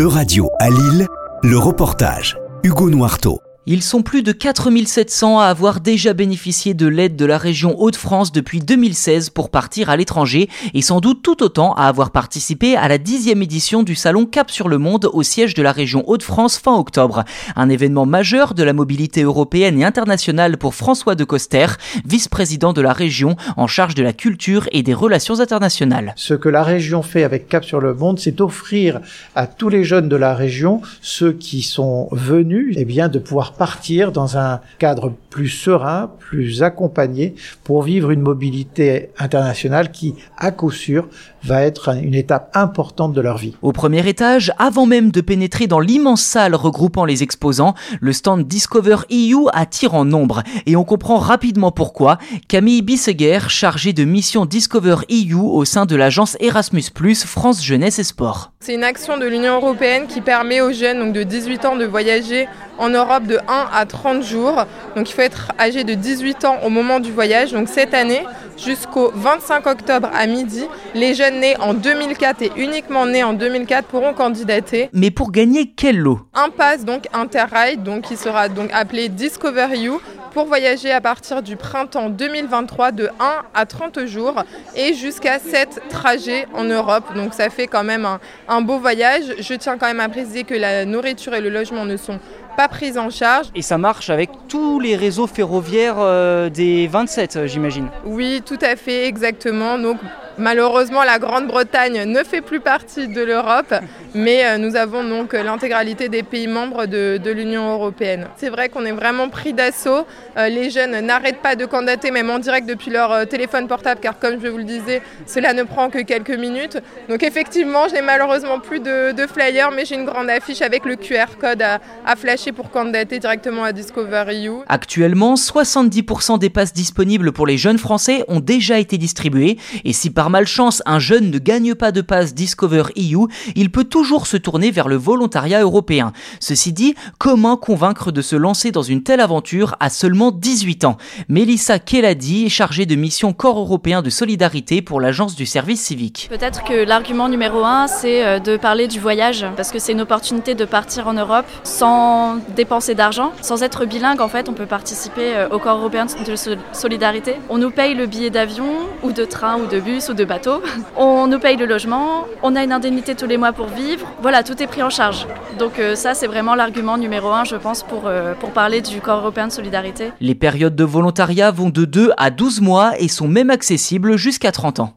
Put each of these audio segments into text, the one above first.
E-Radio à Lille, le reportage. Hugo Noirteau. Ils sont plus de 4700 à avoir déjà bénéficié de l'aide de la région Hauts-de-France depuis 2016 pour partir à l'étranger et sans doute tout autant à avoir participé à la dixième édition du salon Cap sur le Monde au siège de la région Hauts-de-France fin octobre. Un événement majeur de la mobilité européenne et internationale pour François de Coster, vice-président de la région en charge de la culture et des relations internationales. Ce que la région fait avec Cap sur le Monde, c'est offrir à tous les jeunes de la région, ceux qui sont venus, eh bien, de pouvoir partir dans un cadre plus serein, plus accompagné pour vivre une mobilité internationale qui, à coup sûr, va être une étape importante de leur vie. Au premier étage, avant même de pénétrer dans l'immense salle regroupant les exposants, le stand Discover EU attire en nombre et on comprend rapidement pourquoi. Camille Bisseguer, chargée de mission Discover EU au sein de l'agence Erasmus+, France Jeunesse et Sport. C'est une action de l'Union européenne qui permet aux jeunes donc de 18 ans de voyager en Europe de 1 à 30 jours. Donc il faut être âgé de 18 ans au moment du voyage. Donc cette année, jusqu'au 25 octobre à midi, les jeunes nés en 2004 et uniquement nés en 2004 pourront candidater. Mais pour gagner quel lot? Un pass donc Interrail, donc qui sera donc appelé Discover You pour voyager à partir du printemps 2023 de 1 à 30 jours et jusqu'à 7 trajets en Europe. Donc ça fait quand même un, beau voyage. Je tiens quand même à préciser que la nourriture et le logement ne sont pas pris en charge. Et ça marche avec tous les réseaux ferroviaires euh, des 27, euh, j'imagine. Oui, tout à fait, exactement. Donc Malheureusement, la Grande-Bretagne ne fait plus partie de l'Europe, mais euh, nous avons donc l'intégralité des pays membres de, l'Union européenne. C'est vrai qu'on est vraiment pris d'assaut. Euh, les jeunes n'arrêtent pas de candidater, même en direct depuis leur téléphone portable, car comme je vous le disais, cela ne prend que quelques minutes. Donc effectivement, je n'ai malheureusement plus de, de flyers, mais j'ai une grande affiche avec le QR code à, à flasher pour candidater directement à Discover EU. Actuellement, 70% des passes disponibles pour les jeunes Français ont déjà été distribuées, et si par malchance un jeune ne gagne pas de passe Discover EU, il peut toujours se tourner vers le volontariat européen. Ceci dit, comment convaincre de se lancer dans une telle aventure à seulement 18 ans? Mélissa Keladi est chargée de mission Corps européen de solidarité pour l'agence du service civique. Peut-être que l'argument numéro un, c'est euh, de parler du voyage, parce que c'est une opportunité de partir en Europe sans dépenser d'argent, sans être bilingue en fait, on peut participer euh, au Corps européen de solidarité. On nous paye le billet d'avion ou de train ou de bus ou de bateau. On nous paye le logement, on a une indemnité tous les mois pour vivre. Voilà, tout est pris en charge. Donc euh, ça, c'est vraiment l'argument numéro un, je pense, pour, euh, pour parler du corps européen de solidarité. Les périodes de volontariat vont de 2 à 12 mois et sont même accessibles jusqu'à 30 ans.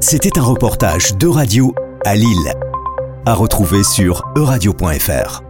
C'était un reportage de radio à Lille. À retrouver sur euradio.fr.